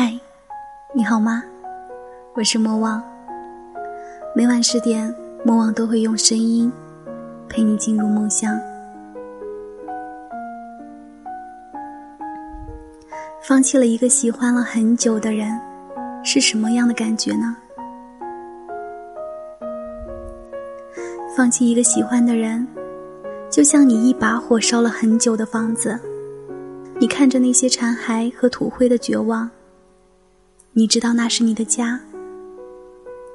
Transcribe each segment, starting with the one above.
嗨，你好吗？我是莫忘。每晚十点，莫忘都会用声音陪你进入梦乡。放弃了一个喜欢了很久的人，是什么样的感觉呢？放弃一个喜欢的人，就像你一把火烧了很久的房子，你看着那些残骸和土灰的绝望。你知道那是你的家，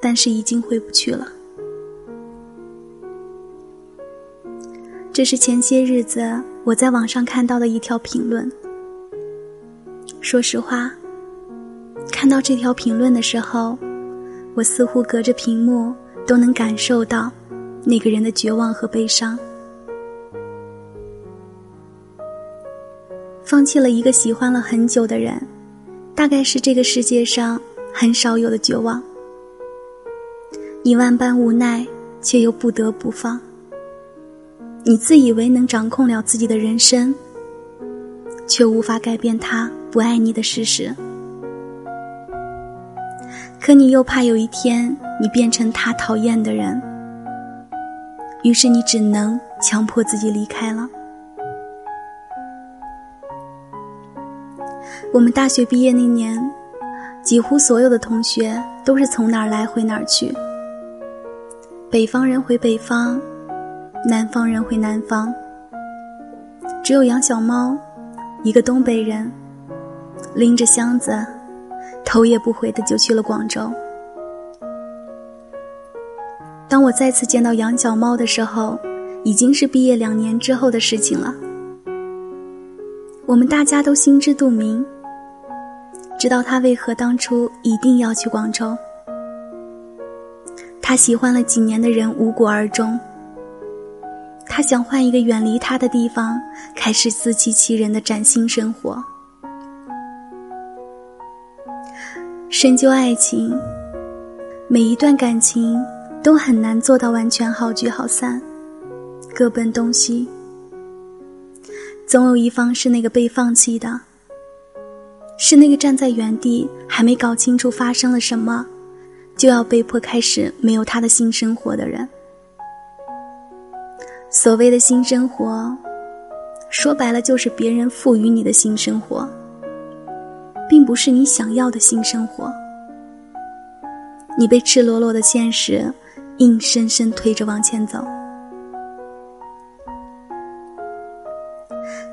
但是已经回不去了。这是前些日子我在网上看到的一条评论。说实话，看到这条评论的时候，我似乎隔着屏幕都能感受到那个人的绝望和悲伤。放弃了一个喜欢了很久的人。大概是这个世界上很少有的绝望，你万般无奈，却又不得不放。你自以为能掌控了自己的人生，却无法改变他不爱你的事实。可你又怕有一天你变成他讨厌的人，于是你只能强迫自己离开了。我们大学毕业那年，几乎所有的同学都是从哪儿来回哪儿去。北方人回北方，南方人回南方。只有杨小猫，一个东北人，拎着箱子，头也不回的就去了广州。当我再次见到杨小猫的时候，已经是毕业两年之后的事情了。我们大家都心知肚明。知道他为何当初一定要去广州。他喜欢了几年的人无果而终。他想换一个远离他的地方，开始自欺欺人的崭新生活。深究爱情，每一段感情都很难做到完全好聚好散，各奔东西。总有一方是那个被放弃的。是那个站在原地还没搞清楚发生了什么，就要被迫开始没有他的新生活的人。所谓的新生活，说白了就是别人赋予你的新生活，并不是你想要的新生活。你被赤裸裸的现实硬生生推着往前走。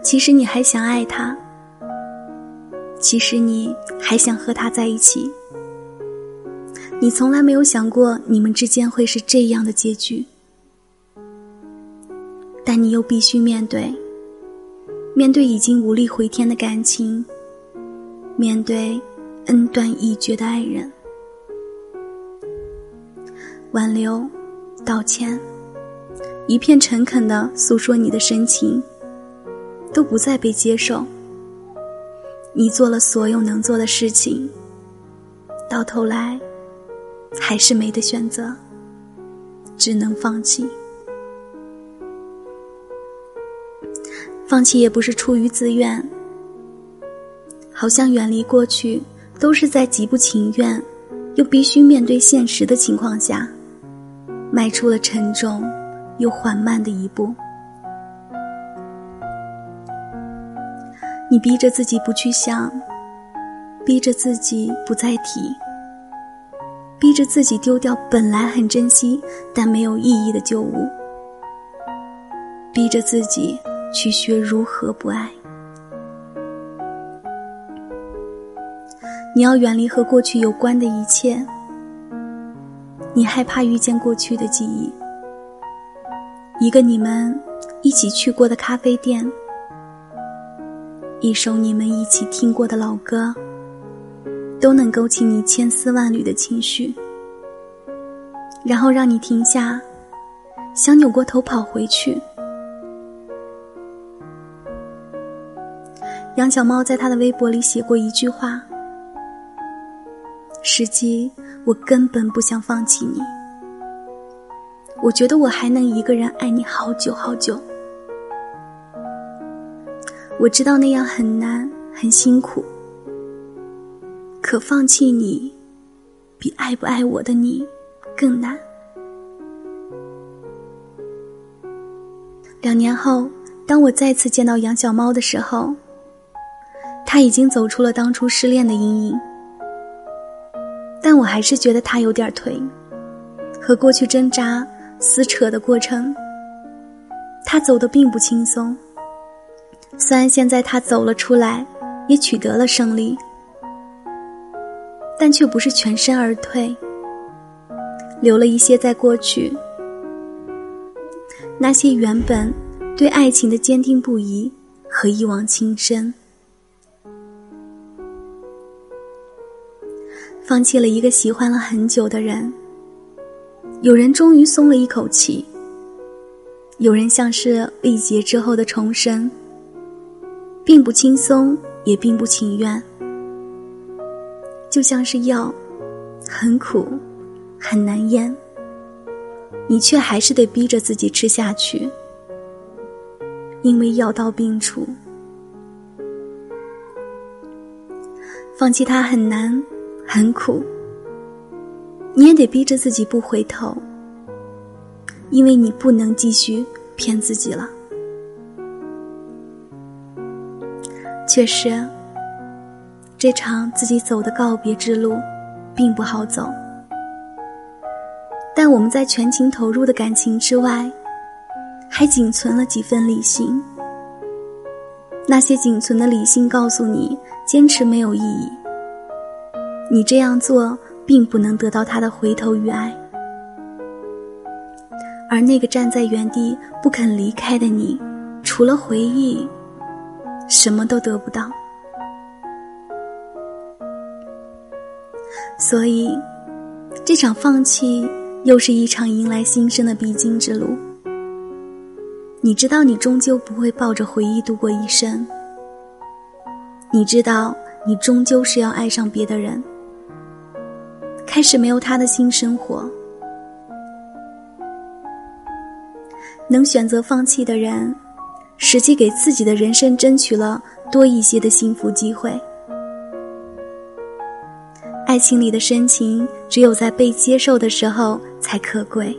其实你还想爱他。其实你还想和他在一起，你从来没有想过你们之间会是这样的结局，但你又必须面对，面对已经无力回天的感情，面对恩断义绝的爱人，挽留、道歉，一片诚恳的诉说你的深情，都不再被接受。你做了所有能做的事情，到头来还是没得选择，只能放弃。放弃也不是出于自愿，好像远离过去都是在极不情愿，又必须面对现实的情况下，迈出了沉重又缓慢的一步。你逼着自己不去想，逼着自己不再提，逼着自己丢掉本来很珍惜但没有意义的旧物，逼着自己去学如何不爱。你要远离和过去有关的一切，你害怕遇见过去的记忆，一个你们一起去过的咖啡店。一首你们一起听过的老歌，都能勾起你千丝万缕的情绪，然后让你停下，想扭过头跑回去。杨小猫在他的微博里写过一句话：“实际我根本不想放弃你，我觉得我还能一个人爱你好久好久。”我知道那样很难，很辛苦。可放弃你，比爱不爱我的你更难。两年后，当我再次见到杨小猫的时候，他已经走出了当初失恋的阴影，但我还是觉得他有点颓。和过去挣扎撕扯的过程，他走的并不轻松。虽然现在他走了出来，也取得了胜利，但却不是全身而退，留了一些在过去。那些原本对爱情的坚定不移和一往情深，放弃了一个喜欢了很久的人。有人终于松了一口气，有人像是历劫之后的重生，并不轻松，也并不情愿，就像是药，很苦，很难咽。你却还是得逼着自己吃下去，因为药到病除。放弃它很难，很苦，你也得逼着自己不回头，因为你不能继续骗自己了。确实，这场自己走的告别之路，并不好走。但我们在全情投入的感情之外，还仅存了几分理性。那些仅存的理性告诉你，坚持没有意义。你这样做并不能得到他的回头与爱，而那个站在原地不肯离开的你，除了回忆，什么都得不到。所以，这场放弃。又是一场迎来新生的必经之路。你知道，你终究不会抱着回忆度过一生。你知道，你终究是要爱上别的人，开始没有他的新生活。能选择放弃的人，实际给自己的人生争取了多一些的幸福机会。爱情里的深情，只有在被接受的时候才可贵。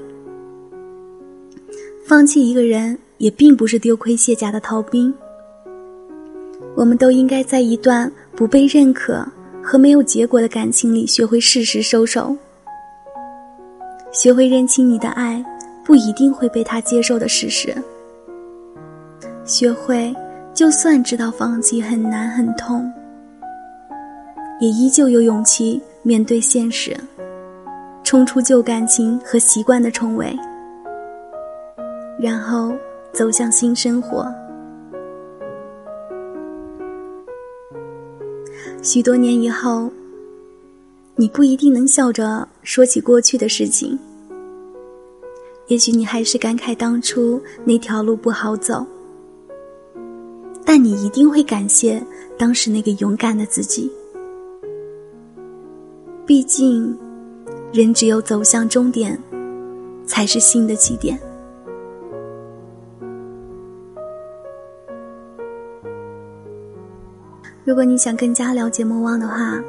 放弃一个人，也并不是丢盔卸甲的逃兵。我们都应该在一段不被认可和没有结果的感情里，学会适时收手，学会认清你的爱不一定会被他接受的事实，学会就算知道放弃很难很痛。也依旧有勇气面对现实，冲出旧感情和习惯的重围，然后走向新生活。许多年以后，你不一定能笑着说起过去的事情，也许你还是感慨当初那条路不好走，但你一定会感谢当时那个勇敢的自己。毕竟，人只有走向终点，才是新的起点。如果你想更加了解莫忘的话，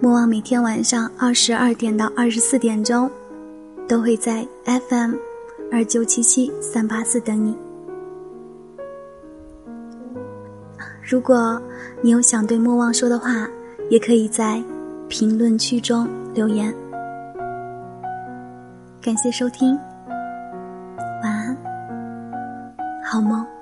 莫忘每天晚上二十二点到二十四点钟，都会在 FM 二九七七三八四等你。如果你有想对莫忘说的话也可以在评论区中留言。感谢收听晚安。好梦。